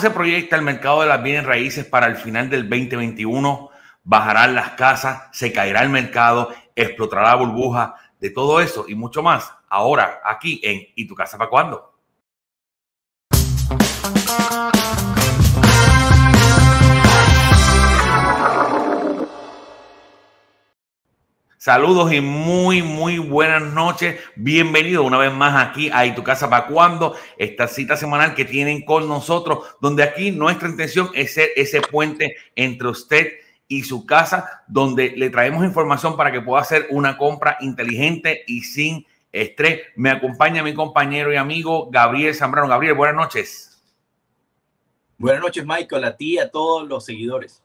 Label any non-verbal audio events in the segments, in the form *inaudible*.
¿Cómo se proyecta el mercado de las bienes raíces para el final del 2021? ¿Bajarán las casas? ¿Se caerá el mercado? ¿Explotará la burbuja? De todo eso y mucho más, ahora aquí en ¿Y tu casa para cuándo? Saludos y muy, muy buenas noches. Bienvenido una vez más aquí a ¿Y tu casa para cuando? Esta cita semanal que tienen con nosotros, donde aquí nuestra intención es ser ese puente entre usted y su casa, donde le traemos información para que pueda hacer una compra inteligente y sin estrés. Me acompaña mi compañero y amigo Gabriel Zambrano. Gabriel, buenas noches. Buenas noches, Michael, a ti y a todos los seguidores.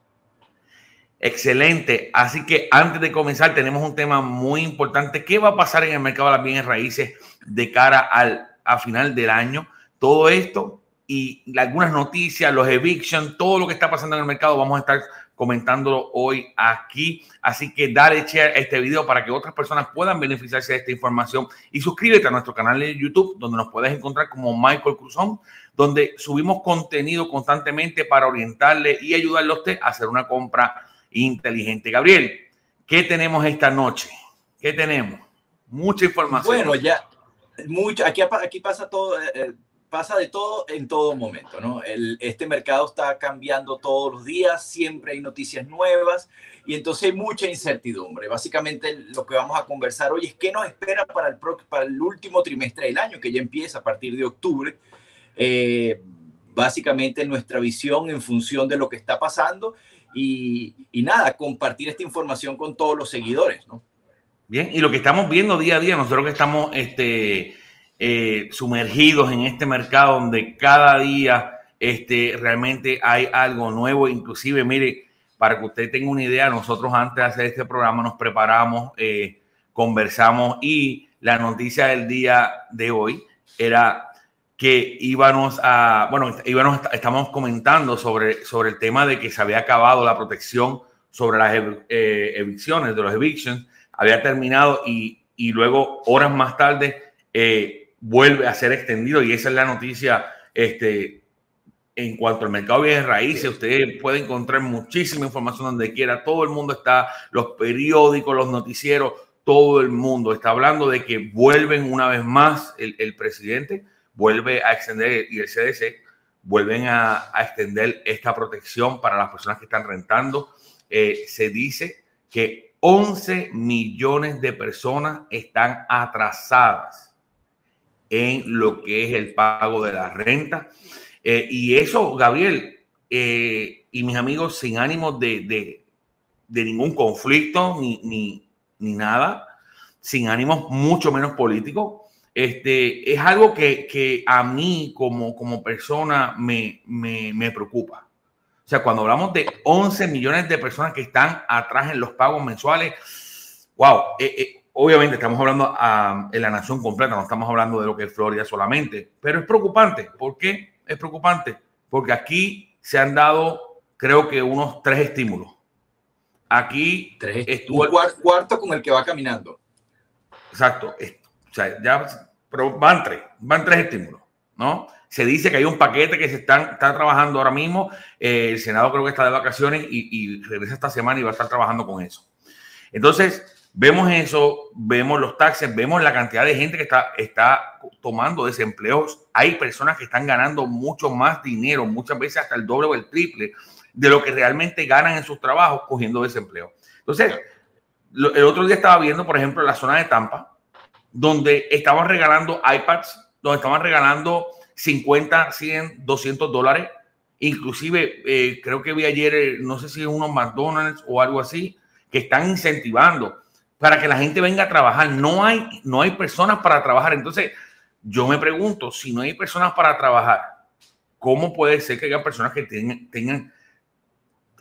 Excelente. Así que antes de comenzar, tenemos un tema muy importante. ¿Qué va a pasar en el mercado de las bienes raíces de cara al a final del año? Todo esto y algunas noticias, los evictions, todo lo que está pasando en el mercado, vamos a estar comentándolo hoy aquí. Así que dale share a este video para que otras personas puedan beneficiarse de esta información y suscríbete a nuestro canal de YouTube, donde nos puedes encontrar como Michael Cruzón, donde subimos contenido constantemente para orientarle y ayudarle a usted a hacer una compra inteligente. Gabriel, ¿qué tenemos esta noche? ¿Qué tenemos? Mucha información. Bueno, ya, mucho, aquí, aquí pasa todo, eh, eh, pasa de todo en todo momento, ¿no? El, este mercado está cambiando todos los días, siempre hay noticias nuevas y entonces hay mucha incertidumbre. Básicamente lo que vamos a conversar hoy es qué nos espera para el, para el último trimestre del año, que ya empieza a partir de octubre. Eh, básicamente nuestra visión en función de lo que está pasando y, nada, compartir esta información con todos los seguidores, ¿no? Bien, y lo que estamos viendo día a día, nosotros que estamos este, eh, sumergidos en este mercado donde cada día este, realmente hay algo nuevo, inclusive, mire, para que usted tenga una idea, nosotros antes de hacer este programa nos preparamos, eh, conversamos y la noticia del día de hoy era que íbamos a, bueno, íbamos, estamos comentando sobre, sobre el tema de que se había acabado la protección sobre las eh, evicciones, de los evictions, había terminado y, y luego horas más tarde eh, vuelve a ser extendido y esa es la noticia este, en cuanto al mercado de raíces, usted puede encontrar muchísima información donde quiera, todo el mundo está, los periódicos, los noticieros, todo el mundo está hablando de que vuelven una vez más el, el presidente vuelve a extender y el CDC vuelven a, extender esta protección para las personas que están rentando. Eh, se dice que 11 millones de personas están atrasadas en lo que es el pago de la renta. Eh, y eso, Gabriel, eh, y mis amigos, sin ánimo de, ningún conflicto ni, ni, ni, nada, sin ánimos mucho menos políticos, este, es algo que, a mí como, como persona me, preocupa. O sea, cuando hablamos de 11 millones de personas que están atrás en los pagos mensuales, wow, eh, eh, obviamente estamos hablando en la nación completa, no estamos hablando de lo que es Florida solamente, pero es preocupante. ¿Por qué es preocupante? Porque aquí se han dado, creo que unos tres estímulos. Aquí tres, estuvo el cuarto con el que va caminando. Exacto. O sea, ya pero van tres, van tres estímulos, ¿no? Se dice que hay un paquete que se están, está trabajando ahora mismo. Eh, el Senado creo que está de vacaciones y, regresa esta semana y va a estar trabajando con eso. Entonces, vemos eso, vemos los taxes, vemos la cantidad de gente que está, está tomando desempleos. Hay personas que están ganando mucho más dinero, muchas veces hasta el doble o el triple de lo que realmente ganan en sus trabajos cogiendo desempleo. Entonces, el otro día estaba viendo, por ejemplo, la zona de Tampa, donde estaban regalando iPads, donde estaban regalando 50, 100, 200 dólares. Inclusive, eh, creo que vi ayer, eh, no sé si es unos McDonald's o algo así, que están incentivando para que la gente venga a trabajar. No hay, no hay personas para trabajar. Entonces, yo me pregunto, si no hay personas para trabajar, ¿cómo puede ser que haya personas que tengan, tengan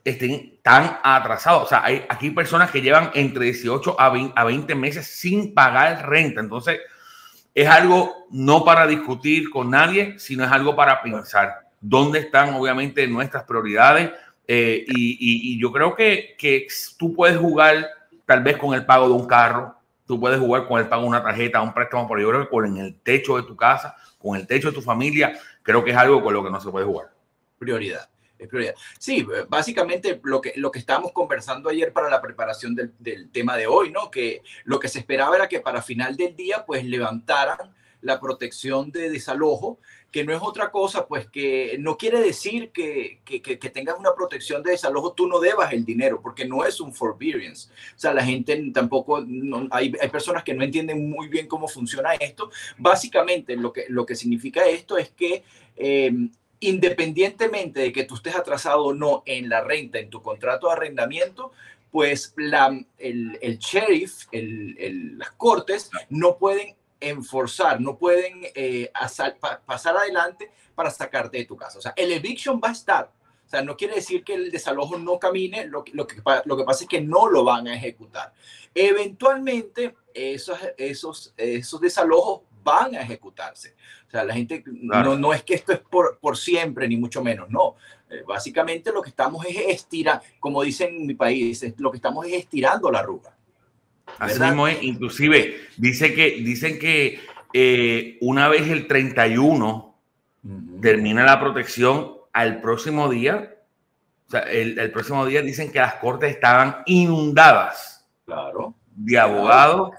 estén tan atrasados. O sea, hay aquí personas que llevan entre 18 a 20, a 20 meses sin pagar renta. Entonces, es algo no para discutir con nadie, sino es algo para pensar dónde están obviamente nuestras prioridades. Eh, y, yo creo que, que tú puedes jugar tal vez con el pago de un carro, tú puedes jugar con el pago de una tarjeta, un préstamo, pero yo creo que con el techo de tu casa, con el techo de tu familia, creo que es algo con lo que no se puede jugar. Prioridad. Es prioridad. Sí, básicamente lo que, lo que estábamos conversando ayer para la preparación del, del tema de hoy, ¿no? Que lo que se esperaba era que para final del día, pues levantaran la protección de desalojo, que no es otra cosa, pues que no quiere decir que, que, que, tengas una protección de desalojo, tú no debas el dinero, porque no es un forbearance. O sea, la gente tampoco, hay, hay, personas que no entienden muy bien cómo funciona esto. Básicamente, lo que, lo que significa esto es que... Eh, independientemente de que tú estés atrasado o no en la renta, en tu contrato de arrendamiento, pues la, el, el sheriff, el, el, las cortes, no pueden enforzar, no pueden eh, pasar adelante para sacarte de tu casa. O sea, el eviction va a estar. O sea, no quiere decir que el desalojo no camine, lo, lo, que, lo que pasa es que no lo van a ejecutar. Eventualmente, esos, esos, esos desalojos van a ejecutarse. O sea, la gente, no, no, es que esto es por, por siempre, ni mucho menos, no. Eh, básicamente lo que estamos es estirar, como dicen en mi país, lo que estamos es estirando la arruga. Así mismo es, inclusive dice que, dicen que eh, una vez el 31 termina la protección, al próximo día, o sea, el, el, próximo día dicen que las cortes estaban inundadas claro, de abogados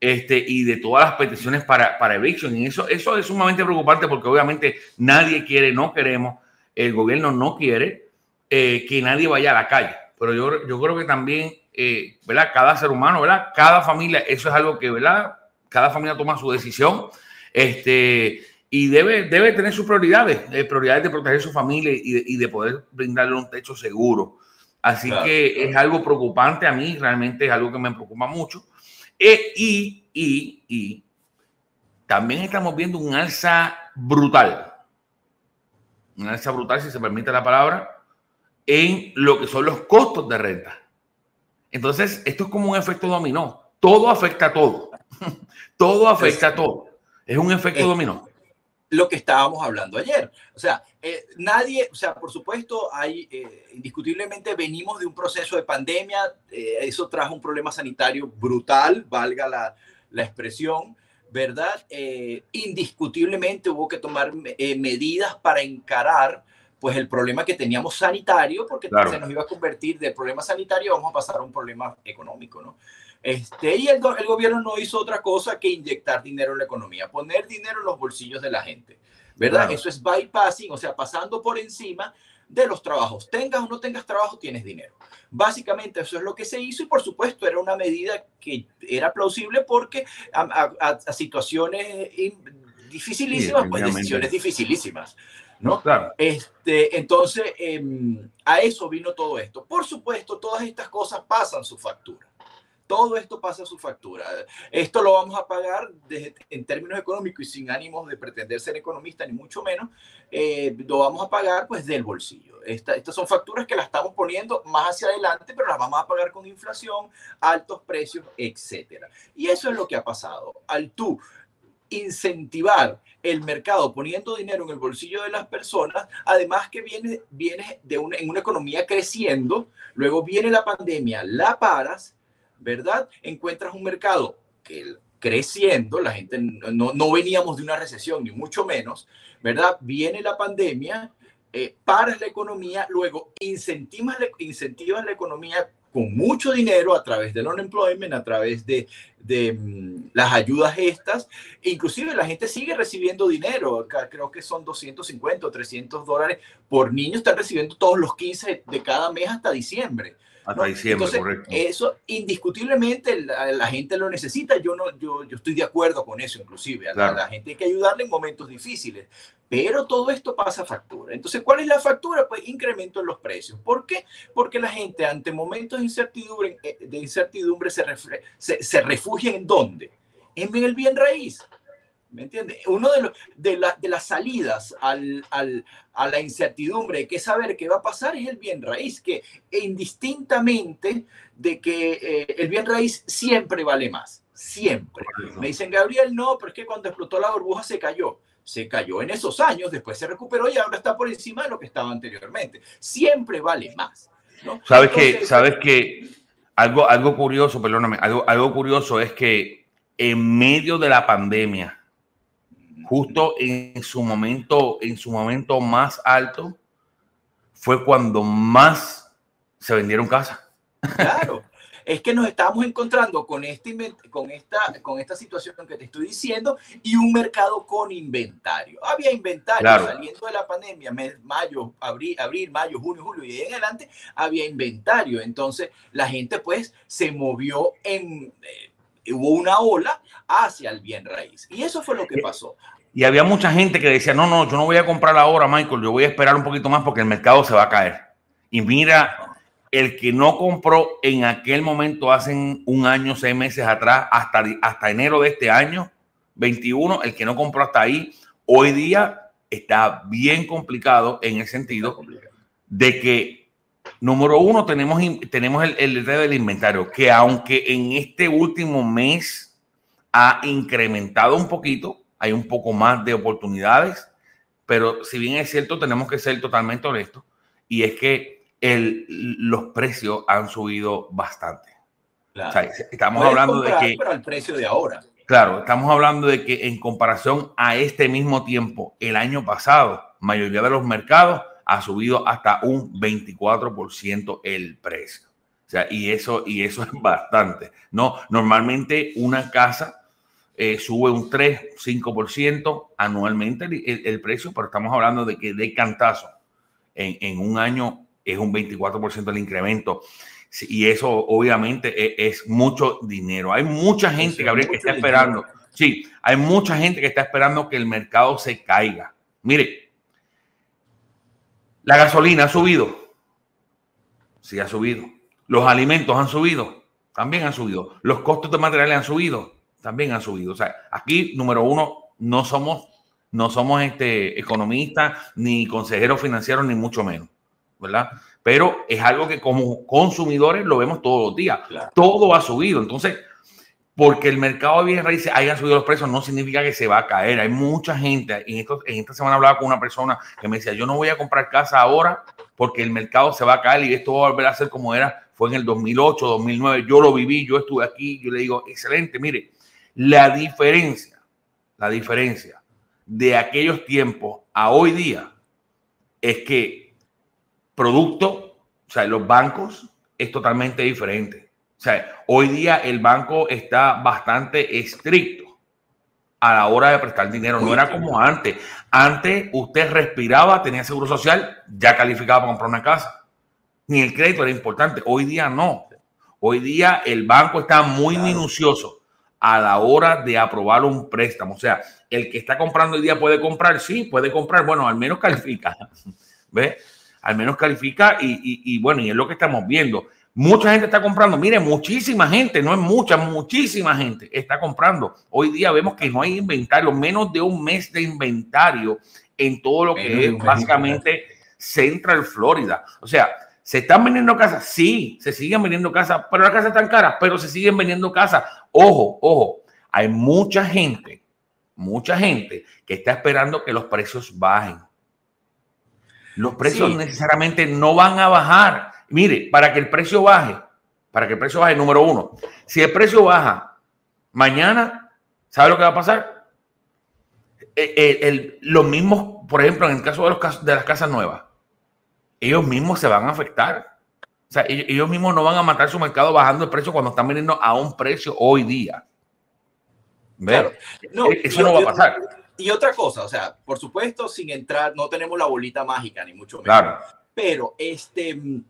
este, y de todas las peticiones para, para eviction. Y eso, eso es sumamente preocupante porque obviamente nadie quiere, no queremos, el gobierno no quiere eh, que nadie vaya a la calle. Pero yo, yo creo que también eh, ¿verdad? Cada ser humano, ¿verdad? Cada familia, eso es algo que, ¿verdad? Cada familia toma su decisión, este, y debe, debe tener sus prioridades, eh, prioridades de proteger su familia y de, y de, poder brindarle un techo seguro. Así claro. que es algo preocupante a mí, realmente es algo que me preocupa mucho. E, y, y, y también estamos viendo un alza brutal, un alza brutal, si se permite la palabra, en lo que son los costos de renta. Entonces, esto es como un efecto dominó. Todo afecta a todo. *laughs* todo afecta a todo. Es un efecto es dominó. Lo que estábamos hablando ayer. O sea, eh, nadie, o sea, por supuesto, hay, eh, indiscutiblemente venimos de un proceso de pandemia. Eh, eso trajo un problema sanitario brutal, valga la, la expresión. ¿Verdad? Eh, indiscutiblemente hubo que tomar medidas para encarar pues el problema que teníamos sanitario, porque claro. se nos iba a convertir de problema sanitario, vamos a pasar a un problema económico, ¿no? Este, y el, el, gobierno no hizo otra cosa que inyectar dinero en la economía, poner dinero en los bolsillos de la gente, ¿verdad? Claro. Eso es bypassing, o sea, pasando por encima de los trabajos. Tengas o no tengas trabajo, tienes dinero. Básicamente eso es lo que se hizo y por supuesto era una medida que era plausible porque a, a, a situaciones dificilísimas, sí, pues decisiones dificilísimas. ¿no? Claro. Este, entonces, eh, a eso vino todo esto. Por supuesto, todas estas cosas pasan su factura. Todo esto pasa su factura. Esto lo vamos a pagar en términos económicos y sin ánimos de pretender ser economista, ni mucho menos. Eh, lo vamos a pagar pues del bolsillo. Esta, estas son facturas que las estamos poniendo más hacia adelante, pero las vamos a pagar con inflación, altos precios, etcétera. Y eso es lo que ha pasado. Al tú incentivar el mercado poniendo dinero en el bolsillo de las personas, además que viene, viene de una, en una economía creciendo, luego viene la pandemia, la paras, ¿verdad? Encuentras un mercado que creciendo, la gente no, no veníamos de una recesión, ni mucho menos, ¿verdad? Viene la pandemia, eh, paras la economía, luego incentivas, incentivas la economía con mucho dinero a través del unemployment, a través de, de um, las ayudas estas. Inclusive la gente sigue recibiendo dinero, creo que son 250 o 300 dólares por niño, están recibiendo todos los 15 de cada mes hasta diciembre. Hasta ¿no? diciembre, Entonces, correcto. Eso indiscutiblemente la, la, gente lo necesita, yo, no, yo, yo estoy de acuerdo con eso inclusive, a claro. la, la gente hay que ayudarle en momentos difíciles, pero todo esto pasa factura. Entonces, ¿cuál es la factura? Pues incremento en los precios. ¿Por qué? Porque la gente ante momentos de incertidumbre, eh, de incertidumbre se, se, se refugia en dónde? En el bien raíz. ¿Me entiendes? Uno de, de, la, de las salidas al, al, a la incertidumbre, que saber qué va a pasar, es el bien raíz, que indistintamente de que eh, el bien raíz siempre vale más, siempre. Me dicen, Gabriel, no, pero es que cuando explotó la burbuja se cayó. Se cayó en esos años, después se recuperó y ahora está por encima de lo que estaba anteriormente. Siempre vale más. ¿no? Sabes que, sabes que algo, algo curioso, perdóname, algo, algo curioso es que en medio de la pandemia, justo en su momento, en su momento más alto, fue cuando más se vendieron casas. Claro, es que nos estamos encontrando con, este, con, esta, con esta situación que te estoy diciendo y un mercado con inventario. Había inventario saliendo de la pandemia, mayo, abril, abril, mayo, junio, julio y en adelante, había inventario. Entonces la gente pues se movió en... Eh, hubo una ola hacia el bien raíz. Y eso fue lo que pasó. Y había mucha gente que decía, no, no, yo no voy a comprar ahora, Michael, yo voy a esperar un poquito más porque el mercado se va a caer. Y mira el que no compró en aquel momento, hace un año, seis meses atrás, hasta, hasta enero de este año, 21, el que no compró hasta ahí, hoy día está bien complicado en el sentido de que, número uno, tenemos, tenemos el, el del inventario, que aunque en este último mes ha incrementado un poquito, hay un poco más de oportunidades, pero si bien es cierto, tenemos que ser totalmente honestos, y es que el, los precios han subido bastante. estamos hablando de que... Pero al precio de ahora. Claro, estamos hablando de que en comparación a este mismo tiempo, el año pasado, mayoría de los mercados ha subido hasta un 24% el precio. O sea, y eso, y eso es bastante. No, normalmente una casa eh, sube un 3, 5% anualmente el, el, precio, pero estamos hablando de que de cantazo en, en un año es un 24% del incremento. Y eso obviamente e, es, mucho dinero. Hay mucha gente, Gabriel, que está esperando. Sí, hay mucha gente que está esperando que el mercado se caiga. Mire, la gasolina ha subido. Sí, ha subido. Los alimentos han subido. También han subido. Los costos de materiales han subido. También han subido. O sea, aquí, número uno, no somos, no somos este, economistas, ni consejeros financieros, ni mucho menos. ¿verdad? Pero es algo que como consumidores lo vemos todos los días. Todo ha subido. Entonces, porque el mercado de bienes raíces haya subido los precios no significa que se va a caer. Hay mucha gente, en, esto, en esta semana hablaba con una persona que me decía, yo no voy a comprar casa ahora porque el mercado se va a caer y esto va a volver a ser como era, fue en el 2008, 2009, yo lo viví, yo estuve aquí, yo le digo, excelente, mire, la diferencia, la diferencia de aquellos tiempos a hoy día es que producto, o sea, los bancos es totalmente diferente. O sea, hoy día el banco está bastante estricto a la hora de prestar dinero. No era como antes. Antes usted respiraba, tenía seguro social, ya calificaba para comprar una casa. Ni el crédito era importante. Hoy día no. Hoy día el banco está muy minucioso a la hora de aprobar un préstamo. O sea, el que está comprando hoy día puede comprar, sí, puede comprar, bueno, al menos califica. *laughs* ¿Ves? al menos califica y, bueno, y es lo que estamos viendo. Mucha gente está comprando, mire, muchísima gente, no es mucha, muchísima gente está comprando. Hoy día vemos que no hay inventario, menos de un mes de inventario en todo lo que es básicamente Central Florida. O sea, ¿se están vendiendo casas? Sí, se siguen vendiendo casas, pero las casas están caras, pero se siguen vendiendo casas. Ojo, ojo, hay mucha gente, mucha gente que está esperando que los precios bajen los precios necesariamente no van a bajar. Mire, para que el precio baje, para que el precio baje, número uno, si el precio baja mañana, ¿sabe lo que va a pasar? El, los mismos, por ejemplo, en el caso de, los, de las casas nuevas, ellos mismos se van a afectar. O sea, ellos, mismos no van a matar su mercado bajando el precio cuando están vendiendo a un precio hoy día. Claro. No, e, Eso no va a pasar. Y otra cosa, o sea, por supuesto, sin entrar, no tenemos la bolita mágica, ni mucho menos. Claro. Pero este, el,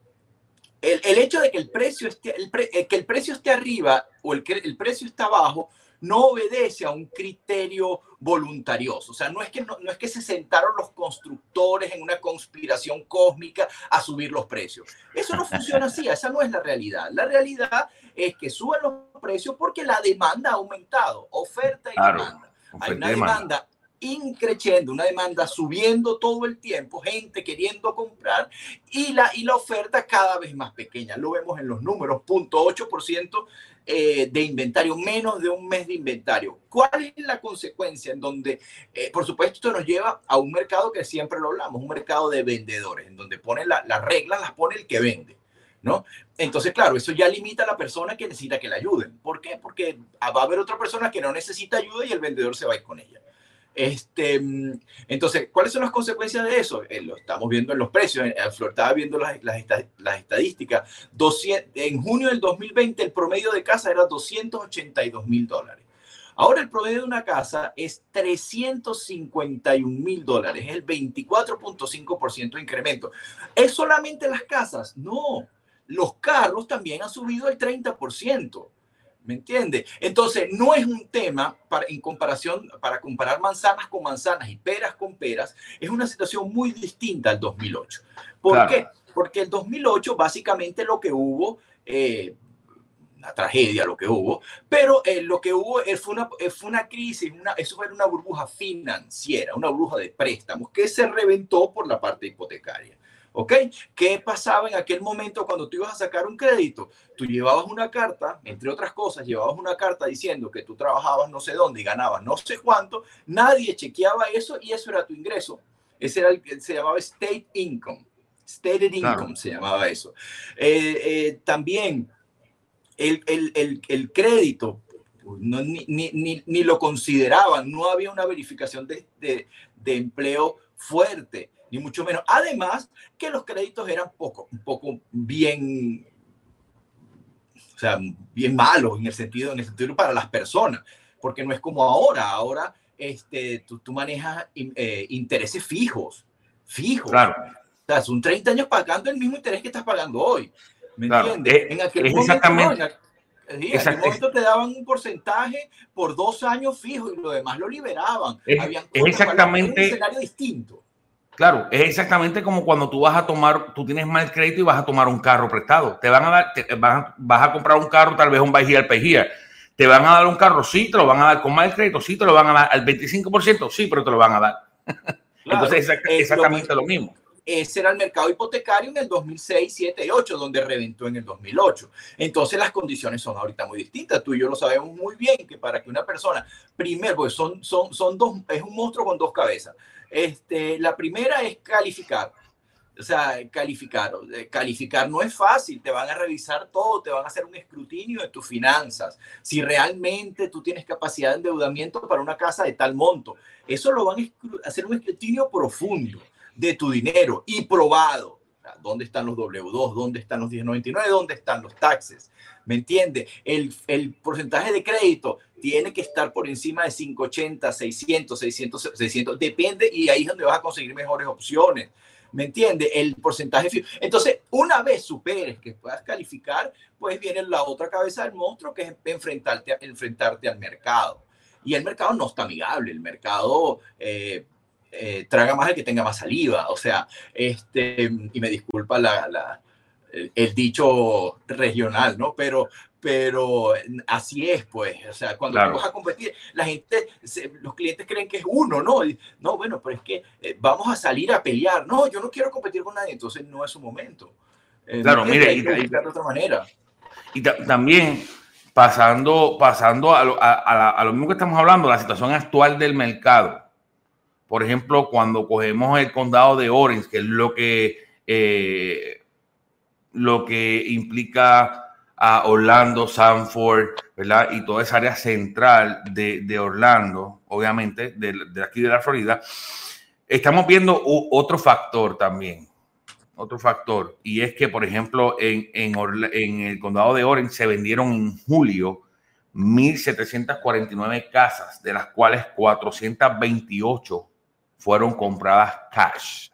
el hecho de que el precio esté, el eh, que el precio esté arriba o el, el precio está abajo, no obedece a un criterio voluntarioso. O sea, no es, que, no, no, es que se sentaron los constructores en una conspiración cósmica a subir los precios. Eso no funciona así, *laughs* esa no es la realidad. La realidad es que suben los precios porque la demanda ha aumentado, oferta y demanda. Hay una demanda increciendo, una demanda subiendo todo el tiempo, gente queriendo comprar y la, y la oferta cada vez más pequeña. Lo vemos en los números, 0.8% eh, de inventario, menos de un mes de inventario. ¿Cuál es la consecuencia en donde, eh, por supuesto, esto nos lleva a un mercado que siempre lo hablamos, un mercado de vendedores, en donde pone las reglas, las pone el que vende. ¿No? Entonces, claro, eso ya limita a la persona que necesita que la ayuden. ¿Por qué? Porque va a haber otra persona que no necesita ayuda y el vendedor se va a ir con ella. Este, entonces, ¿cuáles son las consecuencias de eso? Eh, lo estamos viendo en los precios. Flor estaba viendo las estadísticas. 200, en junio del 2020 el promedio de casa era 282 mil dólares. Ahora el promedio de una casa es 351 mil dólares, es el 24.5% de incremento. ¿Es solamente las casas? No, los carros también han subido el 30%. ¿Me entiende? Entonces, no es un tema para, en comparación, para comparar manzanas con manzanas y peras con peras, es una situación muy distinta al 2008. ¿Por qué? Porque el 2008 básicamente lo que hubo, eh, una tragedia lo que hubo, pero eh, lo que hubo eh, fue, una, fue una crisis, una, eso fue una burbuja financiera, una burbuja de préstamos que se reventó por la parte hipotecaria. ¿Ok? ¿Qué pasaba en aquel momento cuando tú ibas a sacar un crédito? Tú llevabas una carta, entre otras cosas, llevabas una carta diciendo que tú trabajabas no sé dónde y ganabas no sé cuánto, nadie chequeaba eso y eso era tu ingreso. Ese era el, se llamaba state income. Stated income se llamaba eso. también el, el, el, crédito no, ni, ni, ni, lo consideraban, no había una verificación de, de, de, empleo fuerte, ni mucho menos. Además, que los créditos eran poco, un poco bien, o sea, bien malos en el sentido, en el sentido para las personas, porque no es como ahora, ahora este, tú, tú manejas eh, intereses fijos, fijos. Claro. O sea, son 30 años pagando el mismo interés que estás pagando hoy. ¿Me entiendes? Eh, en aquel momento, exactamente. en aquel momento te daban un porcentaje por dos años fijo y lo demás lo liberaban. Es, es exactamente. Un escenario distinto. Claro, es exactamente como cuando tú vas a tomar, tú tienes mal crédito y vas a tomar un carro prestado. Te van a dar, te, vas, vas, a comprar un carro, tal vez un buy here, pay here. Te van a dar un carro, sí, te lo van a dar con mal crédito, sí, te lo van a dar al 25%, sí, pero te lo van a dar. Claro, Entonces, es exactamente lo mismo ese era el mercado hipotecario en el 2006, 7 y 8, donde reventó en el 2008. Entonces las condiciones son ahorita muy distintas. Tú y yo lo sabemos muy bien que para que una persona, primero, pues son, son, son dos, es un monstruo con dos cabezas. Este, la primera es calificar. O sea, calificar. Eh, calificar no es fácil, te van a revisar todo, te van a hacer un escrutinio de tus finanzas. Si realmente tú tienes capacidad de endeudamiento para una casa de tal monto, eso lo van a hacer un escrutinio profundo de tu dinero y probado. ¿Dónde están los W2? ¿Dónde están los 1099? ¿Dónde están los taxes? ¿Me entiende? El, el porcentaje de crédito tiene que estar por encima de 580, 600, 600, 600. Depende y ahí es donde vas a conseguir mejores opciones. ¿Me entiende? El porcentaje. Entonces, una vez superes que puedas calificar, pues viene la otra cabeza del monstruo que es enfrentarte, enfrentarte al mercado. Y el mercado no está amigable. El mercado. Eh, eh, traga más el que tenga más saliva. O sea, este, y me disculpa la, el, dicho regional, ¿no? Pero, pero así es, pues. O sea, cuando vas a competir, la gente, los clientes creen que es uno, ¿no? no, bueno, pero es que eh, vamos a salir a pelear. No, yo no quiero competir con nadie, entonces no es su momento. Eh, claro, mire, y, de otra manera. Y también pasando, pasando a lo, a, a lo mismo que estamos hablando, la situación actual del mercado por ejemplo, cuando cogemos el condado de Orange, que es lo que, eh, lo que implica a Orlando, Sanford, ¿verdad? Y toda esa área central de, Orlando, obviamente, de, aquí de la Florida, estamos viendo otro factor también, otro factor, y es que, por ejemplo, en, en, en el condado de Orange se vendieron en julio 1.749 casas, de las cuales 428 fueron compradas cash.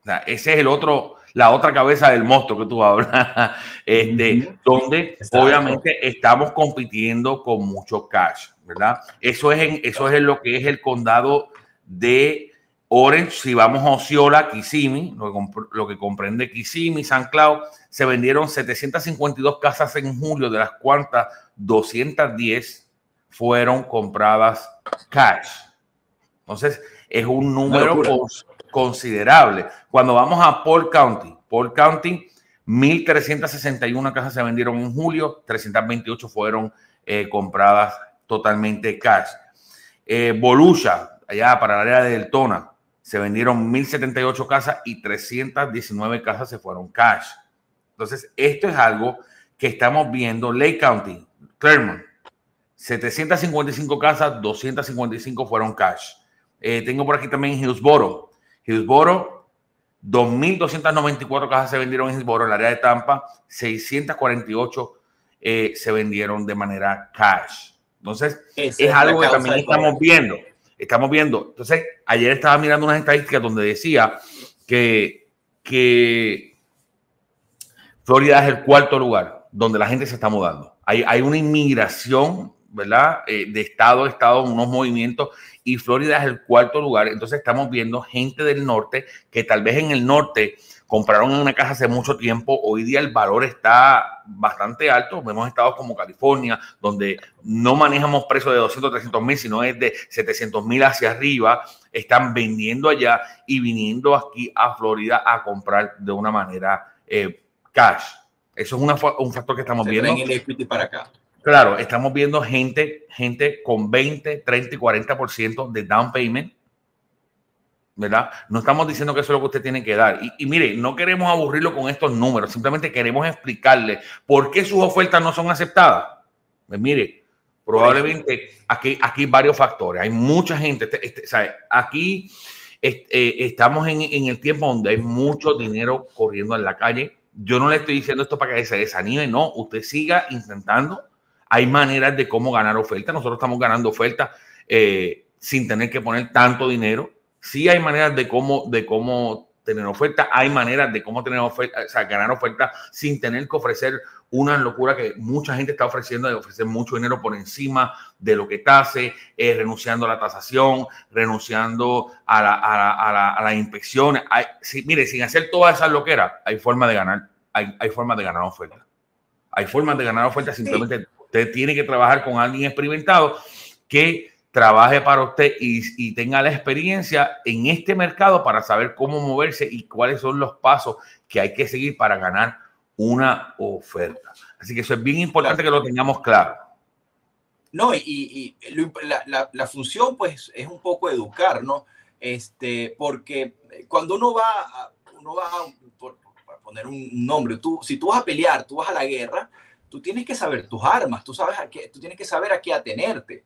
O sea, ese es el otro, la otra cabeza del monstruo que tú hablas, *laughs* este, donde obviamente estamos compitiendo con mucho cash, ¿verdad? Eso es, en, eso es lo que es el condado de Orange. Si vamos a Osceola, Kissimmee, lo que, lo que comprende Kissimmee, San Cloud, se vendieron 752 casas en julio, de las cuantas 210 fueron compradas cash. Entonces, es un número considerable. Cuando vamos a Paul County, Paul County, 1.361 casas se vendieron en julio, 328 fueron eh, compradas totalmente cash. Eh, Volusia, allá para el área de Deltona, se vendieron 1.078 casas y 319 casas se fueron cash. Entonces, esto es algo que estamos viendo. Lake County, Claremont, 755 casas, 255 fueron cash. Eh, tengo por aquí también Hillsboro. Hillsboro, 2.294 cajas se vendieron en Hillsboro, en el área de Tampa, 648 eh, se vendieron de manera cash. Entonces, es, algo que también estamos viendo. Estamos viendo. Entonces, ayer estaba mirando unas estadísticas donde decía que, que Florida es el cuarto lugar donde la gente se está mudando. Hay, hay una inmigración, ¿verdad? Eh, de estado a estado, unos movimientos, y Florida es el cuarto lugar. Entonces estamos viendo gente del norte que tal vez en el norte compraron una casa hace mucho tiempo, hoy día el valor está bastante alto. Vemos estados como California, donde no manejamos precios de 200, 300 mil, sino es de 700 mil hacia arriba. Están vendiendo allá y viniendo aquí a Florida a comprar de una manera eh, cash. Eso es un factor que estamos viendo. el para acá. Claro, estamos viendo gente, gente con 20, 30 y 40% de down payment ¿verdad? No estamos diciendo que eso es lo que usted tiene que dar. Y, mire, no queremos aburrirlo con estos números, simplemente queremos explicarle por qué sus ofertas no son aceptadas. Pues mire, probablemente aquí, aquí hay varios factores. Hay mucha gente, este, este, ¿sabe? aquí eh, estamos en, en, el tiempo donde hay mucho dinero corriendo en la calle. Yo no le estoy diciendo esto para que se desanime, no, usted siga intentando. Hay maneras de cómo ganar ofertas. Nosotros estamos ganando ofertas eh, sin tener que poner tanto dinero Sí hay maneras de cómo, de cómo tener oferta, hay maneras de cómo tener oferta, o sea, ganar oferta sin tener que ofrecer una locura que mucha gente está ofreciendo de ofrecer mucho dinero por encima de lo que tase, eh, renunciando a la tasación, renunciando a la, a la, a la, inspección. Hay, mire, sin hacer todas esas loqueras, hay forma de ganar, hay, hay forma de ganar oferta. Hay formas de ganar oferta, simplemente usted tiene que trabajar con alguien experimentado que trabaje para usted y, tenga la experiencia en este mercado para saber cómo moverse y cuáles son los pasos que hay que seguir para ganar una oferta. Así que eso es bien importante que lo tengamos claro. No, y, la, función pues es un poco educar, ¿no? Este, porque cuando uno va, a, uno va por, poner un nombre, tú, si tú vas a pelear, tú vas a la guerra, tú tienes que saber tus armas, tú, sabes a qué, tú tienes que saber a qué atenerte.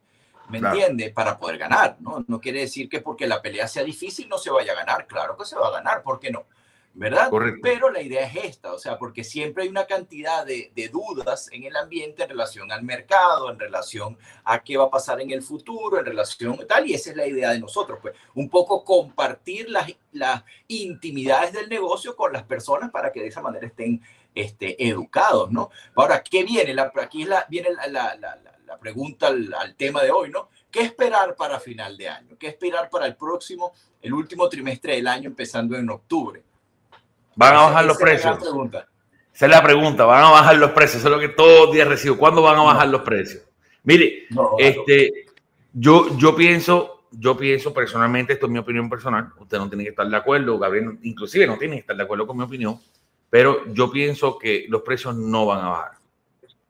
¿me entiende? Para poder ganar, ¿no? No quiere decir que porque la pelea sea difícil no se vaya a ganar, claro que se va a ganar, ¿por qué no? ¿Verdad? Correcto. Pero la idea es esta, o sea, porque siempre hay una cantidad de, de, dudas en el ambiente en relación al mercado, en relación a qué va a pasar en el futuro, en relación tal, y esa es la idea de nosotros, pues, un poco compartir las, las intimidades del negocio con las personas para que de esa manera estén este, educados, ¿no? Ahora, ¿qué viene? La, aquí la, viene la, la la pregunta al, tema de hoy, ¿no? ¿Qué esperar para final de año? ¿Qué esperar para el próximo, el último trimestre del año, empezando en octubre? ¿Van a bajar los precios? Esa es la pregunta, ¿van a bajar los precios? Eso es lo que todos los días recibo. ¿Cuándo van a bajar los precios? Mire, este, yo, yo pienso, yo pienso personalmente, esto es mi opinión personal, usted no tiene que estar de acuerdo, Gabriel inclusive no tiene que estar de acuerdo con mi opinión, pero yo pienso que los precios no van a bajar.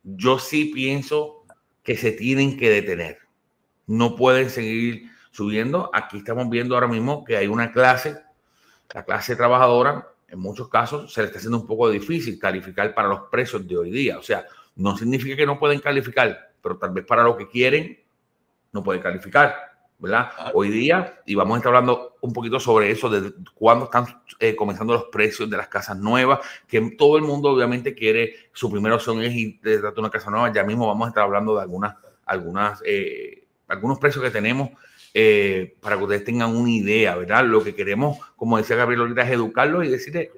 Yo sí pienso que se tienen que detener. No pueden seguir subiendo. Aquí estamos viendo ahora mismo que hay una clase, la clase trabajadora, en muchos casos se le está haciendo un poco difícil calificar para los precios de hoy día. O sea, no significa que no pueden calificar, pero tal vez para lo que quieren no pueden calificar. ¿Verdad? Hoy día, y vamos a estar hablando un poquito sobre eso, de cuándo están eh, comenzando los precios de las casas nuevas, que todo el mundo obviamente quiere, su primera opción es ir de una casa nueva, ya mismo vamos a estar hablando de algunas, algunas, eh, algunos precios que tenemos eh, para que ustedes tengan una idea, ¿verdad? Lo que queremos, como decía Gabriel ahorita, es educarlos y decirles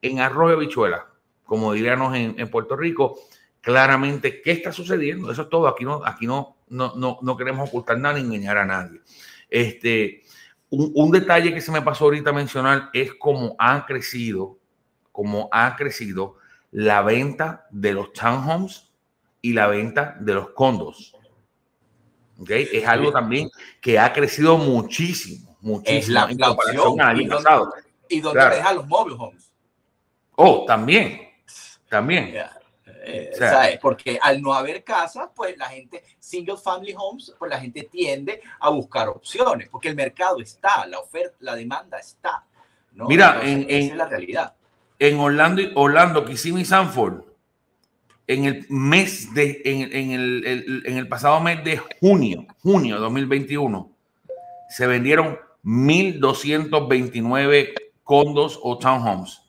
en arroz de bichuela, como diríamos en, en Puerto Rico, claramente qué está sucediendo. Eso es todo. Aquí no, aquí no, no, no, no queremos ocultar nada ni engañar a nadie. Este, un, un, detalle que se me pasó ahorita a mencionar es cómo ha crecido, cómo ha crecido la venta de los townhomes y la venta de los condos. ¿Okay? Es algo también que ha crecido muchísimo, muchísimo es la, en comparación al año pasado. Y donde deja los mobile homes. Oh, también, también. Eh, Porque al no haber casas, pues la gente, single family homes, pues la gente tiende a buscar opciones, porque el mercado está, la oferta, la demanda está. Mira, en, esa es la realidad. En Orlando, Orlando, Kissimmee y Sanford, en el mes de, en, en, el, en el pasado mes de junio, junio de 2021, se vendieron 1.229 condos o townhomes,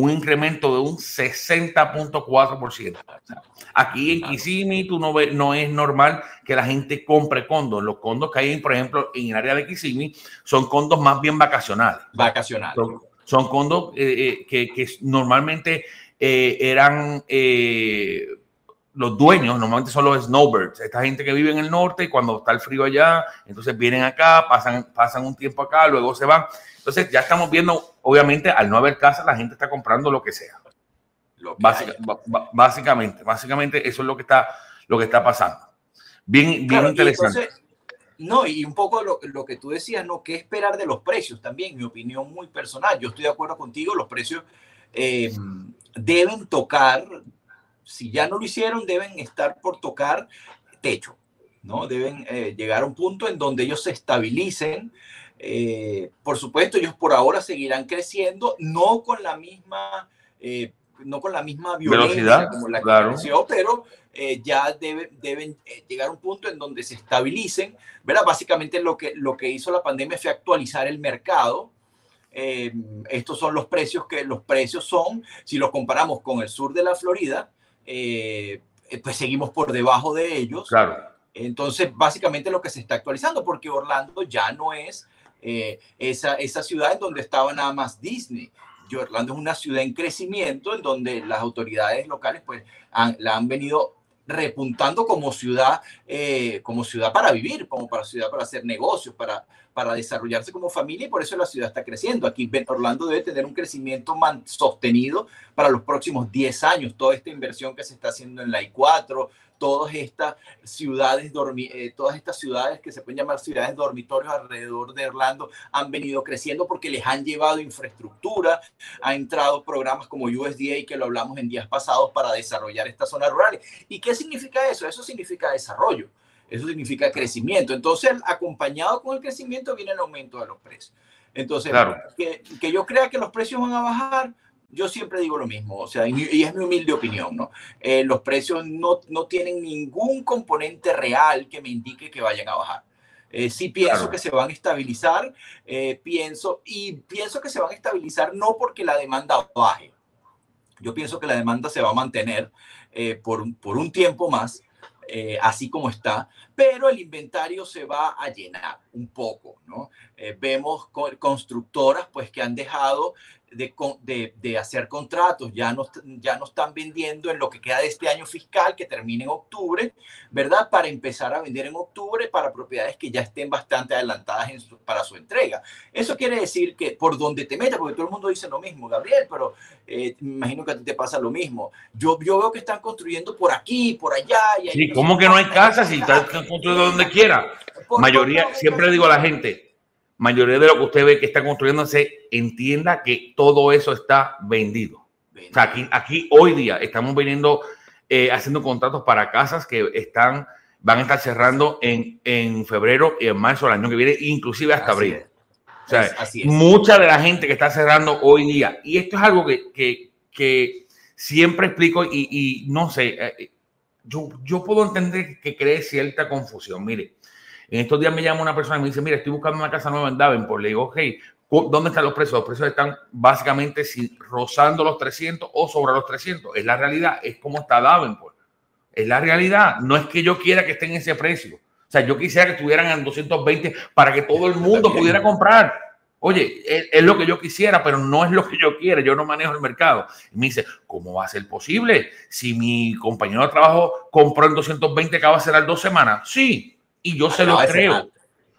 un incremento de un 60.4%. Aquí en Kissimmee tú no, ves, no es normal que la gente compre condos. Los condos que hay, por ejemplo, en el área de Kissimmee son condos más bien vacacionales. Vacacionales. Son, condos eh, eh, que, normalmente eh, eran los dueños normalmente son los snowbirds, esta gente que vive en el norte y cuando está el frío allá, entonces vienen acá, pasan, pasan un tiempo acá, luego se van. Entonces ya estamos viendo, obviamente, al no haber casa, la gente está comprando lo que sea. básicamente, básicamente eso es lo que está, lo que está pasando. Bien, bien interesante. no, y un poco lo, lo, que tú decías, ¿no? ¿Qué esperar de los precios también? Mi opinión muy personal. Yo estoy de acuerdo contigo, los precios eh, deben tocar si ya no lo hicieron, deben estar por tocar techo, ¿no? Deben eh, llegar a un punto en donde ellos se estabilicen. Eh, por supuesto, ellos por ahora seguirán creciendo, no con la misma, eh, no con la misma velocidad como la claro. creció, pero ya deben llegar a un punto en donde se estabilicen. ¿verdad? Básicamente lo que, lo que hizo la pandemia fue actualizar el mercado. estos son los precios que los precios son, si los comparamos con el sur de la Florida, eh, pues seguimos por debajo de ellos. Claro. Entonces, básicamente lo que se está actualizando, porque Orlando ya no es eh, esa, esa ciudad en donde estaba nada más Disney. Y Orlando es una ciudad en crecimiento, en donde las autoridades locales pues la han venido repuntando como ciudad, eh, como ciudad para vivir, como para ciudad para hacer negocios, para, para desarrollarse como familia y por eso la ciudad está creciendo. Aquí Orlando debe tener un crecimiento sostenido para los próximos 10 años. Toda esta inversión que se está haciendo en la I4, todas estas ciudades, eh, todas estas ciudades que se pueden llamar ciudades dormitorios alrededor de Orlando han venido creciendo porque les han llevado infraestructura, han entrado programas como USDA que lo hablamos en días pasados para desarrollar estas zonas rurales. ¿Y qué significa eso? Eso significa desarrollo. Eso significa crecimiento. Entonces, acompañado con el crecimiento viene el aumento de los precios. Entonces, que, que, yo crea que los precios van a bajar, yo siempre digo lo mismo, o sea, y, es mi humilde opinión, ¿no? Eh, los precios no, no, tienen ningún componente real que me indique que vayan a bajar. Eh, sí pienso que se van a estabilizar, eh, pienso, y pienso que se van a estabilizar no porque la demanda baje. Yo pienso que la demanda se va a mantener por, por un tiempo más, así como está, pero el inventario se va a llenar un poco, ¿no? vemos constructoras pues que han dejado de, de, hacer contratos, ya no, ya no están vendiendo en lo que queda de este año fiscal que termine en octubre, ¿verdad? Para empezar a vender en octubre para propiedades que ya estén bastante adelantadas para su entrega. Eso quiere decir que por donde te metas, porque todo el mundo dice lo mismo, Gabriel, pero eh, me imagino que a ti te pasa lo mismo. Yo, yo veo que están construyendo por aquí, por allá. Y sí, ¿cómo que no hay casas si están construyendo donde quiera? Mayoría, siempre digo a la gente, mayoría de lo que usted ve que está construyéndose, entienda que todo eso está vendido. O sea, aquí, aquí hoy día estamos viniendo, eh, haciendo contratos para casas que están, van a estar cerrando en, en febrero y en marzo del año que viene, inclusive hasta abril. O sea, mucha de la gente que está cerrando hoy día, y esto es algo que, que, que siempre explico y, y no sé, eh, yo, yo puedo entender que cree cierta confusión. Mire, en estos días me llama una persona y me dice, mira, estoy buscando una casa nueva en Davenport. Le digo, ok, ¿dónde están los precios? Los precios están básicamente si, rozando los 300 o sobre los 300. Es la realidad, es como está Davenport. Es la realidad. No es que yo quiera que estén en ese precio. O sea, yo quisiera que estuvieran en 220 para que todo el mundo pudiera comprar. Oye, es, lo que yo quisiera, pero no es lo que yo quiero. Yo no manejo el mercado. Y me dice, ¿cómo va a ser posible? Si mi compañero de trabajo compró en 220 acaba de cerrar dos semanas. Sí, y yo se lo creo.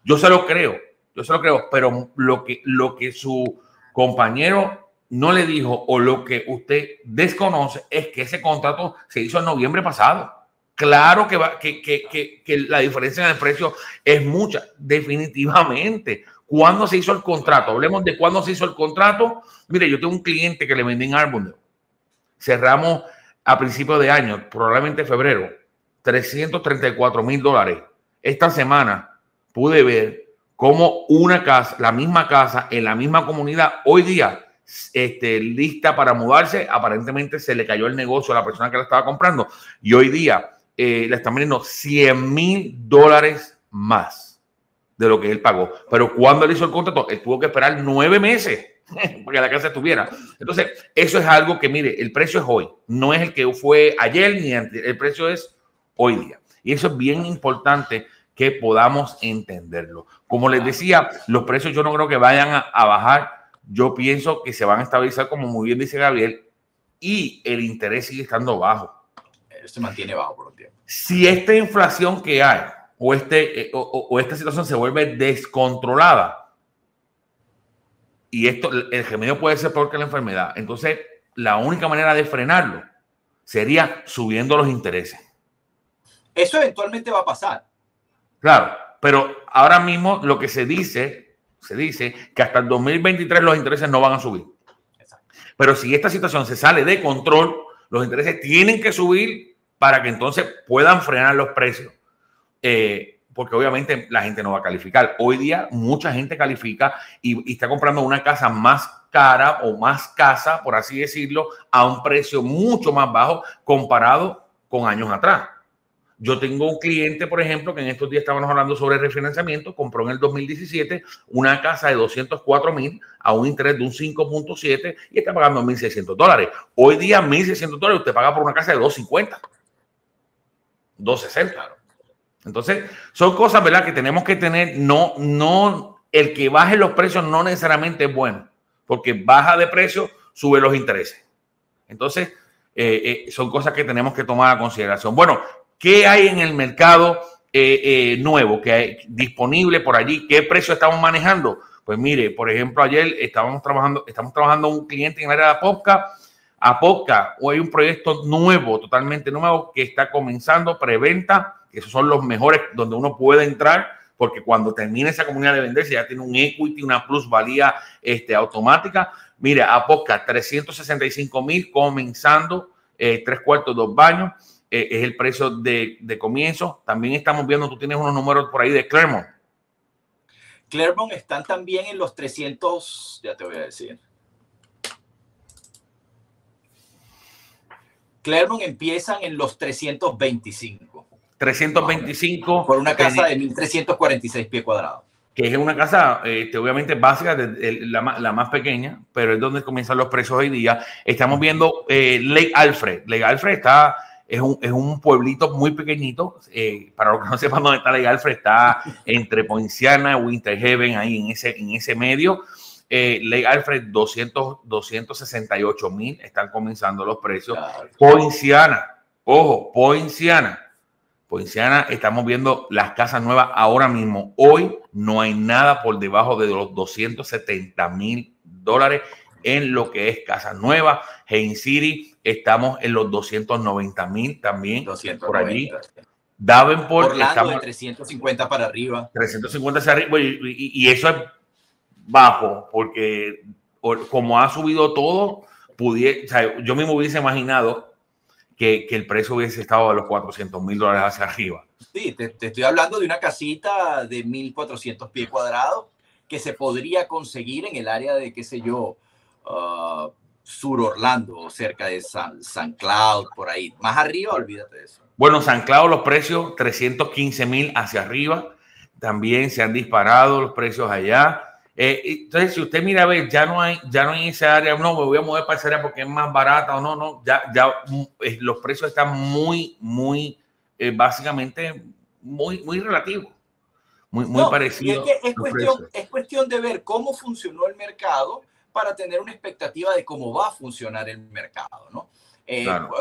Yo se lo creo. Yo se lo creo. Pero lo que, lo que su compañero no le dijo o lo que usted desconoce es que ese contrato se hizo en noviembre pasado. Claro que, va, que, que, que, la diferencia en el precio es mucha, definitivamente. ¿Cuándo se hizo el contrato? Hablemos de cuándo se hizo el contrato. Mire, yo tengo un cliente que le vendí en Arbondale. Cerramos a principios de año, probablemente febrero, 334 mil dólares esta semana pude ver cómo una casa, la misma casa, en la misma comunidad, hoy día, este, lista para mudarse, aparentemente se le cayó el negocio a la persona que la estaba comprando y hoy día eh, le están vendiendo 100 mil dólares más de lo que él pagó. Pero cuando él hizo el contrato, él tuvo que esperar nueve meses *laughs* para que la casa estuviera. Entonces, eso es algo que, mire, el precio es hoy, no es el que fue ayer ni antes, el precio es hoy día. Y eso es bien importante que podamos entenderlo. Como les decía, los precios yo no creo que vayan a, bajar, yo pienso que se van a estabilizar, como muy bien dice Gabriel, y el interés sigue estando bajo. Se mantiene bajo por un tiempo. Si esta inflación que hay o, este, eh, o esta situación se vuelve descontrolada, y esto, el remedio puede ser peor que la enfermedad. Entonces, la única manera de frenarlo sería subiendo los intereses. Eso eventualmente va a pasar. Claro, pero ahora mismo lo que se dice, se dice que hasta el 2023 los intereses no van a subir. Pero si esta situación se sale de control, los intereses tienen que subir para que entonces puedan frenar los precios. Eh, porque obviamente la gente no va a calificar. Hoy día mucha gente califica y, está comprando una casa más cara o más casa, por así decirlo, a un precio mucho más bajo comparado con años atrás. Yo tengo un cliente, por ejemplo, que en estos días estábamos hablando sobre refinanciamiento, compró en el 2017 una casa de 204 mil a un interés de un 5.7 y está pagando 1.600 dólares. Hoy día 1.600 dólares usted paga por una casa de 250, 260. Entonces, son cosas, ¿verdad?, que tenemos que tener, no, no, el que baje los precios no necesariamente es bueno, porque baja de precio, sube los intereses. Entonces, eh, eh, son cosas que tenemos que tomar a consideración. Bueno, ¿qué hay en el mercado eh, nuevo que hay disponible por allí? ¿Qué precio estamos manejando? Pues mire, por ejemplo, ayer estábamos trabajando, estamos trabajando un cliente en el área de Apopka. Apopka, o hay un proyecto nuevo, totalmente nuevo, que está comenzando preventa esos son los mejores donde uno puede entrar, porque cuando termine esa comunidad de venderse ya tiene un equity, una plusvalía este, automática. Mire, Apoca, 365 mil comenzando, eh, tres cuartos, dos baños, eh, es el precio de, de, comienzo. También estamos viendo, tú tienes unos números por ahí de Clermont. Clermont están también en los 300, ya te voy a decir. Clermont empiezan en los 325. 325. Por una casa de 1.346 pies cuadrados. Que es una casa, este, obviamente, básica, la, la, más pequeña, pero es donde comienzan los precios hoy día. Estamos viendo eh, Lake Alfred. Lake Alfred está, es un, es un pueblito muy pequeñito. Eh, para los que no sepan dónde está Lake Alfred, está entre Poinciana y Winter Heaven, ahí en ese, en ese medio. Eh, Lake Alfred, 200, 268 mil están comenzando los precios. Poinciana, ojo, Poinciana Poinciana, estamos viendo las casas nuevas ahora mismo. Hoy no hay nada por debajo de los 270 mil dólares en lo que es casas nuevas. Hain City, estamos en los 290 mil también 290. por allí. Davenport, Orlando estamos de 350 para arriba. 350 hacia arriba. Y, eso es bajo, porque como ha subido todo, pudiera, yo mismo hubiese imaginado que, el precio hubiese estado a los 400 mil dólares hacia arriba. Sí, te, estoy hablando de una casita de 1.400 pies cuadrados que se podría conseguir en el área de, qué sé yo, uh, Sur Orlando, cerca de San, San Cloud, por ahí. Más arriba, olvídate de eso. Bueno, San Cloud, los precios 315 mil hacia arriba. También se han disparado los precios allá. Eh, entonces, si usted mira a ver, ya no hay, ya no hay esa área, no, me voy a mover para esa área porque es más barata o no, no, ya, ya mm, eh, los precios están muy, muy, eh, básicamente, muy, muy relativos, muy, muy parecidos. Es, cuestión, es cuestión de ver cómo funcionó el mercado para tener una expectativa de cómo va a funcionar el mercado, ¿no?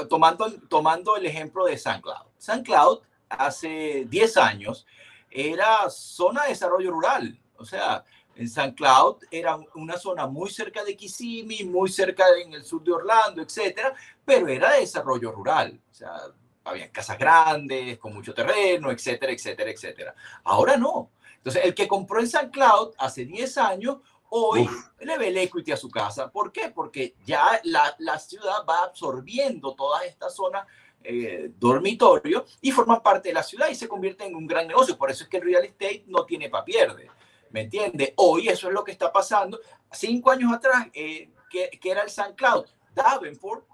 tomando, tomando el ejemplo de San Cloud. San Cloud hace 10 años era zona de desarrollo rural, o sea, en San Cloud era una zona muy cerca de Kissimmee, muy cerca en el sur de Orlando, etcétera, pero era de desarrollo rural. O sea, había casas grandes, con mucho terreno, etcétera, etcétera, etcétera. Ahora no. Entonces, el que compró en San Cloud hace 10 años, hoy le ve el equity a su casa. ¿Por qué? Porque ya la, la ciudad va absorbiendo todas estas zonas eh, dormitorio y forman parte de la ciudad y se convierte en un gran negocio. Por eso es que el real estate no tiene para pierde. ¿Me entiende? Hoy eso es lo que está pasando. Cinco años atrás, eh, que, era el San Cloud, Davenport,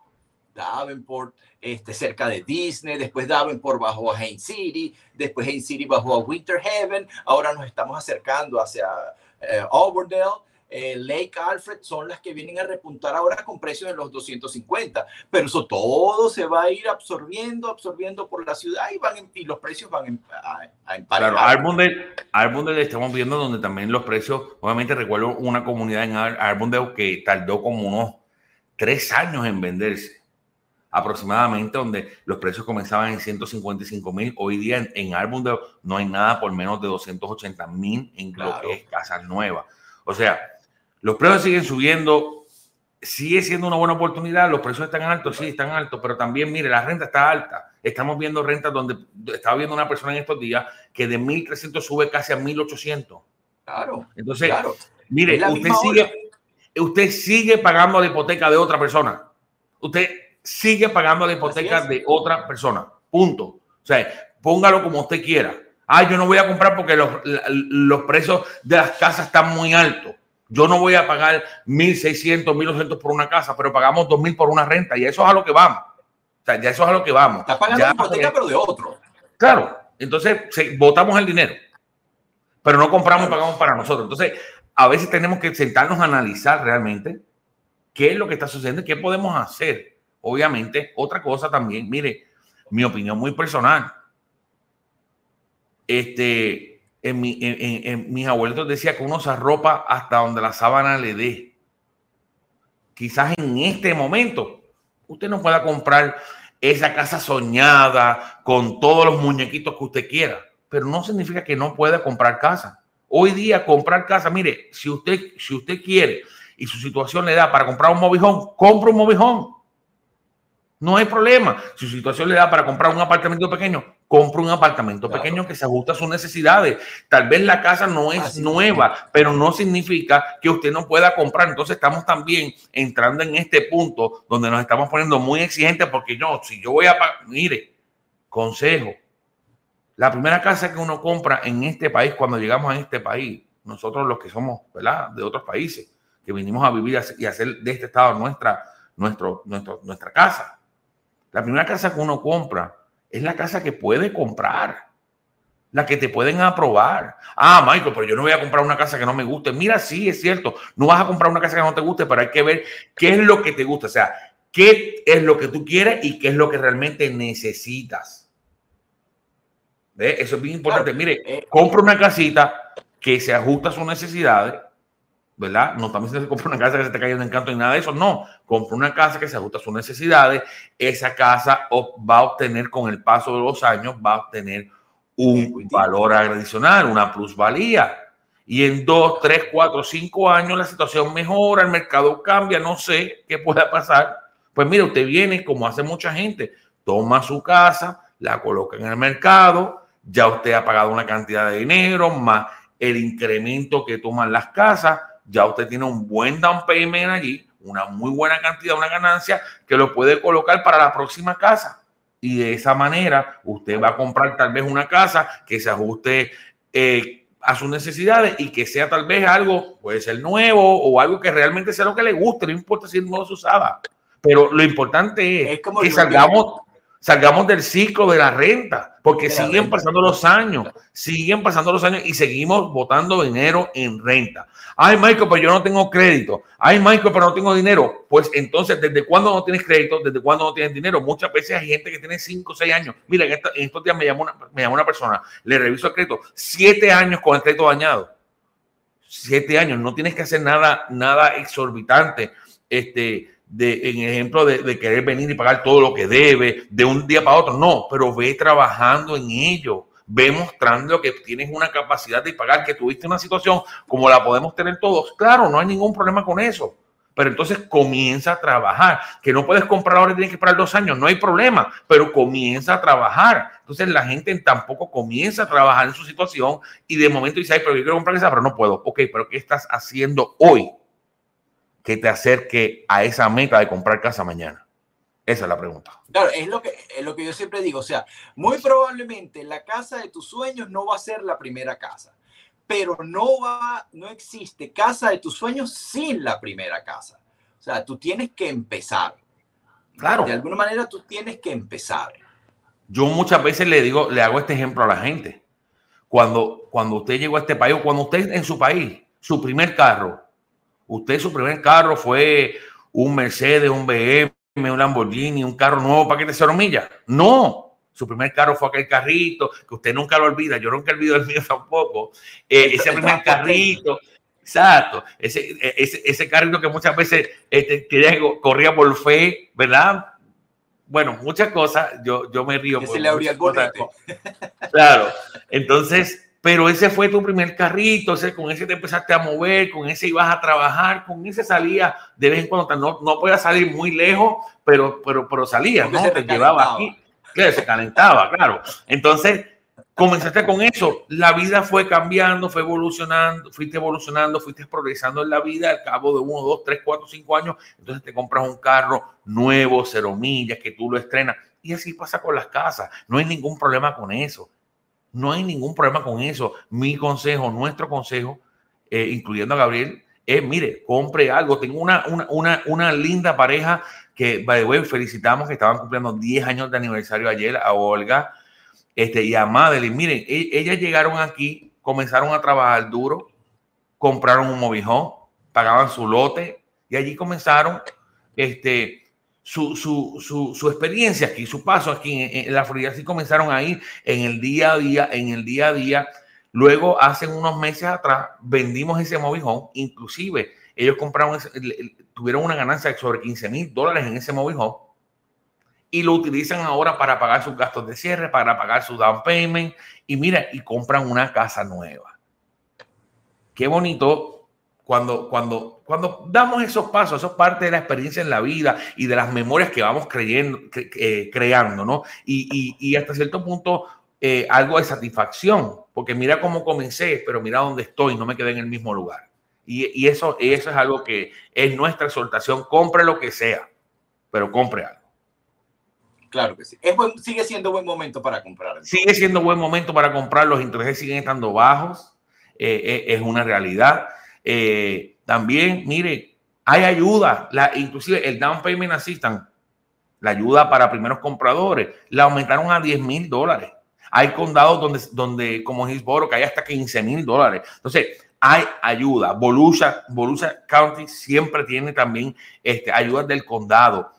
Davenport, este, cerca de Disney, después Davenport bajó a Haines City, después Haines City bajó a Winter Heaven, ahora nos estamos acercando hacia eh, Auburndale, eh, Lake Alfred son las que vienen a repuntar ahora con precios en los 250, pero eso todo se va a ir absorbiendo, absorbiendo por la ciudad y, van y los precios van a, a emparejar. Claro, Arbondale, estamos viendo donde también los precios, obviamente recuerdo una comunidad en Arbondale que tardó como unos tres años en venderse aproximadamente, donde los precios comenzaban en 155 mil. Hoy día en, en Arbondale no hay nada por menos de 280 mil en lo que es casas nuevas. O sea, los precios siguen subiendo, sigue siendo una buena oportunidad, los precios están altos, sí, están altos, pero también, mire, la renta está alta. Estamos viendo rentas donde estaba viendo una persona en estos días que de 1.300 sube casi a 1.800. Claro. Entonces, mire, usted sigue, usted sigue pagando la hipoteca de otra persona. Usted sigue pagando la hipoteca de otra persona. Punto. O sea, póngalo como usted quiera. Ah, yo no voy a comprar porque los, los precios de las casas están muy altos. Yo no voy a pagar 1.600, 1.200 por una casa, pero pagamos 2.000 por una renta y eso es a lo que vamos. O sea, ya eso es a lo que vamos. Está pagando la hipoteca, pero de otro. Claro. Entonces, votamos el dinero, pero no compramos y pagamos para nosotros. Entonces, a veces tenemos que sentarnos a analizar realmente qué es lo que está sucediendo y qué podemos hacer. Obviamente, otra cosa también, mire, mi opinión muy personal. Este, en, mi, en, mis abuelitos decía que uno se arropa hasta donde la sábana le dé. Quizás en este momento usted no pueda comprar esa casa soñada con todos los muñequitos que usted quiera, pero no significa que no pueda comprar casa. Hoy día comprar casa, mire, si usted, si usted quiere y su situación le da para comprar un movijón, compra un movijón. No hay problema. Si su situación le da para comprar un apartamento pequeño, compra un apartamento pequeño que se ajusta a sus necesidades. Tal vez la casa no es nueva, pero no significa que usted no pueda comprar. Entonces estamos también entrando en este punto donde nos estamos poniendo muy exigentes porque yo, si yo voy a mire, consejo, la primera casa que uno compra en este país, cuando llegamos a este país, nosotros los que somos, ¿verdad? De otros países, que vinimos a vivir y hacer de este estado nuestra, nuestro, nuestro, nuestra casa. La primera casa que uno compra es la casa que puede comprar, la que te pueden aprobar. Ah, Michael, pero yo no voy a comprar una casa que no me guste. Mira, sí, es cierto, no vas a comprar una casa que no te guste, pero hay que ver qué es lo que te gusta, o sea, qué es lo que tú quieres y qué es lo que realmente necesitas. ¿Ve? Eso es bien importante. Mire, eh, compra una casita que se ajusta a sus necesidades ¿verdad? No estamos diciendo que compra una casa que se te cayendo en encanto ni nada de eso, no. Compra una casa que se ajusta a sus necesidades. Esa casa va a obtener con el paso de los años, va a obtener un valor adicional, una plusvalía. Y en dos, tres, cuatro, cinco años la situación mejora, el mercado cambia, no sé qué pueda pasar. Pues mire, usted viene como hace mucha gente, toma su casa, la coloca en el mercado, ya usted ha pagado una cantidad de dinero, más el incremento que toman las casas, ya usted tiene un buen down payment allí, una muy buena cantidad, una ganancia que lo puede colocar para la próxima casa. Y de esa manera usted va a comprar tal vez una casa que se ajuste eh, a sus necesidades y que sea tal vez algo, puede ser nuevo o algo que realmente sea lo que le guste, no importa si no se usaba. Pero lo importante es, que salgamos, salgamos del ciclo de la renta, porque siguen pasando los años, siguen pasando los años y seguimos botando dinero en renta. Ay, Michael, pero yo no tengo crédito. Ay, Michael, pero no tengo dinero. Pues entonces, ¿desde cuándo no tienes crédito? ¿Desde cuándo no tienes dinero? Muchas veces hay gente que tiene 5 o 6 años. Mira, en, estos días me llamó, una, me llamó una persona, le reviso el crédito, 7 años con el crédito dañado. 7 años, no tienes que hacer nada, nada exorbitante. Este, de, en ejemplo de, querer venir y pagar todo lo que debe de un día para otro. No, pero ve trabajando en ello. Ve mostrando que tienes una capacidad de pagar, que tuviste una situación como la podemos tener todos. Claro, no hay ningún problema con eso. Pero entonces comienza a trabajar. Que no puedes comprar ahora y tienes que esperar dos años. No hay problema, pero comienza a trabajar. Entonces la gente tampoco comienza a trabajar en su situación y de momento dice, Ay, pero yo quiero comprar esa, pero no puedo. Ok, pero ¿qué estás haciendo hoy? Que te acerque a esa meta de comprar casa mañana? Esa es la pregunta. Claro, es lo que, es lo que yo siempre digo. O sea, muy probablemente la casa de tus sueños no va a ser la primera casa, pero no va, no existe casa de tus sueños sin la primera casa. O sea, tú tienes que empezar. Claro. De alguna manera tú tienes que empezar. Yo muchas veces le digo, le hago este ejemplo a la gente. Cuando, cuando usted llegó a este país, cuando usted en su país, su primer carro, usted su primer carro fue un Mercedes, un BM, un Lamborghini, un carro nuevo paquete de cero millas. No, su primer carro fue aquel carrito, que usted nunca lo olvida, yo nunca olvido el mío *laughs* tampoco. Eh, ese primer carrito, exacto, ese, ese, ese, carrito que muchas veces este, corría por fe, ¿verdad? Bueno, muchas cosas, yo, yo me río. se le abría el Claro, entonces pero ese fue tu primer carrito, ese, con ese te empezaste a mover, con ese ibas a trabajar, con ese salía de vez en cuando, no, no podía salir muy lejos, pero, pero, pero salía, ¿no? Te llevaba aquí, claro, se calentaba, claro. Entonces, comenzaste con eso, la vida fue cambiando, fue evolucionando, fuiste evolucionando, fuiste progresando en la vida, al cabo de uno, dos, tres, cuatro, cinco años, entonces te compras un carro nuevo, cero millas, que tú lo estrenas. Y así pasa con las casas, no hay ningún problema con eso. No hay ningún problema con eso. Mi consejo, nuestro consejo, eh, incluyendo a Gabriel, es, mire, compre algo. Tengo una, una, una, linda pareja que, by the way, felicitamos que estaban cumpliendo 10 años de aniversario ayer a Olga este, y a Madeline. Miren, e, ellas llegaron aquí, comenzaron a trabajar duro, compraron un movijón, pagaban su lote y allí comenzaron este, su, su, su, su, experiencia aquí, su paso aquí en, la Florida, así comenzaron ahí en el día a día, en el día a día. Luego, hace unos meses atrás, vendimos ese movijón, inclusive ellos compraron, tuvieron una ganancia de sobre 15 mil dólares en ese movijón y lo utilizan ahora para pagar sus gastos de cierre, para pagar su down payment y mira, y compran una casa nueva. Qué bonito cuando, cuando, cuando damos esos pasos, eso es parte de la experiencia en la vida y de las memorias que vamos creyendo, eh, creando, ¿no? Y, y, hasta cierto punto eh, algo de satisfacción, porque mira cómo comencé, pero mira dónde estoy, no me quedé en el mismo lugar. Y, y eso, eso es algo que es nuestra exhortación, compre lo que sea, pero compre algo. Claro que sí. sigue siendo buen momento para comprar. Sigue siendo buen momento para comprar, los intereses siguen estando bajos, eh, es una realidad. Eh, también, mire, hay ayuda, la, inclusive el Down Payment Assistance, la ayuda para primeros compradores, la aumentaron a 10 mil dólares. Hay condados donde, donde como Hillsborough, que hay hasta 15 mil dólares. Entonces, hay ayuda. Volusia, Volusia County siempre tiene también este, ayudas del condado.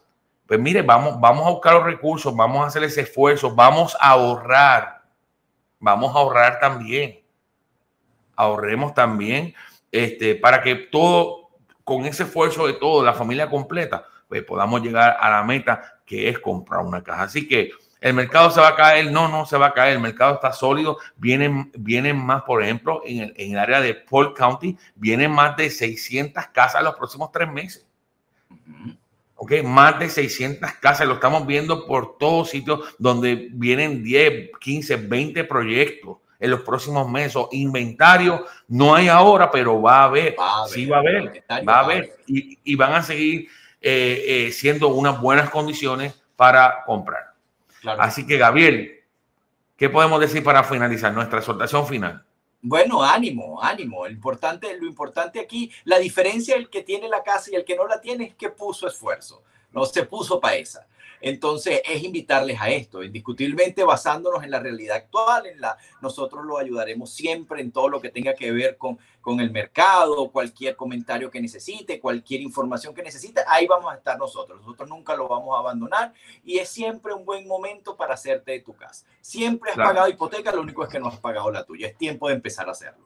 Pues mire, vamos, vamos a buscar los recursos, vamos a hacer ese esfuerzo, vamos a ahorrar. Vamos a ahorrar también. Ahorremos también este, para que todo, con ese esfuerzo de todo, la familia completa, pues podamos llegar a la meta que es comprar una casa. Así que el mercado se va a caer, no, no se va a caer, el mercado está sólido, vienen, vienen más, por ejemplo, en el, en el área de Paul County, vienen más de 600 casas en los próximos tres meses. Ok, más de 600 casas, lo estamos viendo por todos sitios donde vienen 10, 15, 20 proyectos en los próximos meses. Inventario no hay ahora, pero va a haber. sí va a haber. Va a haber. Y, van a seguir eh, eh, siendo unas buenas condiciones para comprar. Así que, Gabriel, ¿qué podemos decir para finalizar nuestra exhortación final? Bueno, ánimo, ánimo. El importante, lo importante aquí, la diferencia el que tiene la casa y el que no la tiene es que puso esfuerzo. No se puso para esa. Entonces, es invitarles a esto, indiscutiblemente basándonos en la realidad actual, en la, nosotros lo ayudaremos siempre en todo lo que tenga que ver con, con el mercado, cualquier comentario que necesite, cualquier información que necesite, ahí vamos a estar nosotros. Nosotros nunca lo vamos a abandonar y es siempre un buen momento para hacerte de tu casa. Siempre has pagado hipoteca, lo único es que no has pagado la tuya. Es tiempo de empezar a hacerlo.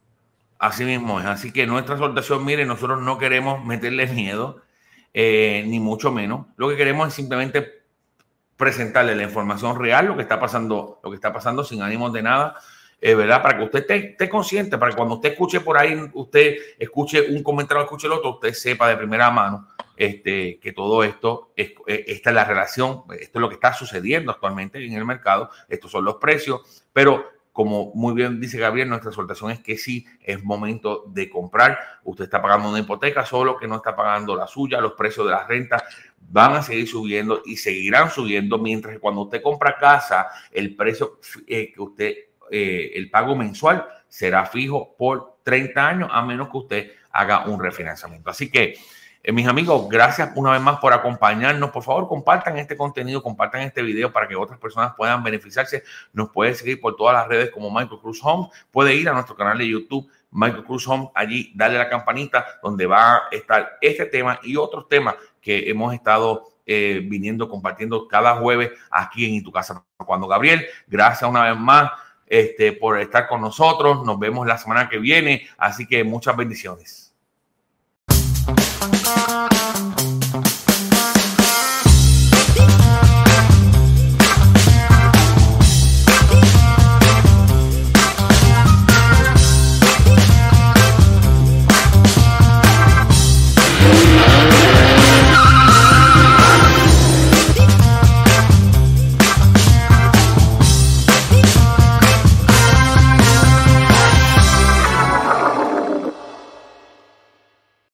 Así mismo es. Así que nuestra soltación, mire, nosotros no queremos meterle miedo, eh, ni mucho menos. Lo que queremos es simplemente presentarle la información real, lo que está pasando, lo que está pasando sin ánimos de nada, eh, ¿verdad? Para que usted esté, consciente, para que cuando usted escuche por ahí, usted escuche un comentario, escuche el otro, usted sepa de primera mano este, que todo esto, es, eh, esta es la relación, esto es lo que está sucediendo actualmente en el mercado, estos son los precios, pero como muy bien dice Gabriel, nuestra soltación es que sí es momento de comprar. Usted está pagando una hipoteca, solo que no está pagando la suya. Los precios de las rentas van a seguir subiendo y seguirán subiendo, mientras que cuando usted compra casa, el precio eh, que usted, eh, el pago mensual será fijo por 30 años, a menos que usted haga un refinanciamiento. Así que Eh, mis amigos, gracias una vez más por acompañarnos. Por favor, compartan este contenido, compartan este video para que otras personas puedan beneficiarse. Nos puede seguir por todas las redes como Michael Cruz Home. Puede ir a nuestro canal de YouTube, Michael Cruz Home, allí darle la campanita donde va a estar este tema y otros temas que hemos estado eh, viniendo compartiendo cada jueves aquí en Tu Casa. Cuando Gabriel, gracias una vez más este, por estar con nosotros. Nos vemos la semana que viene. Así que muchas bendiciones. Música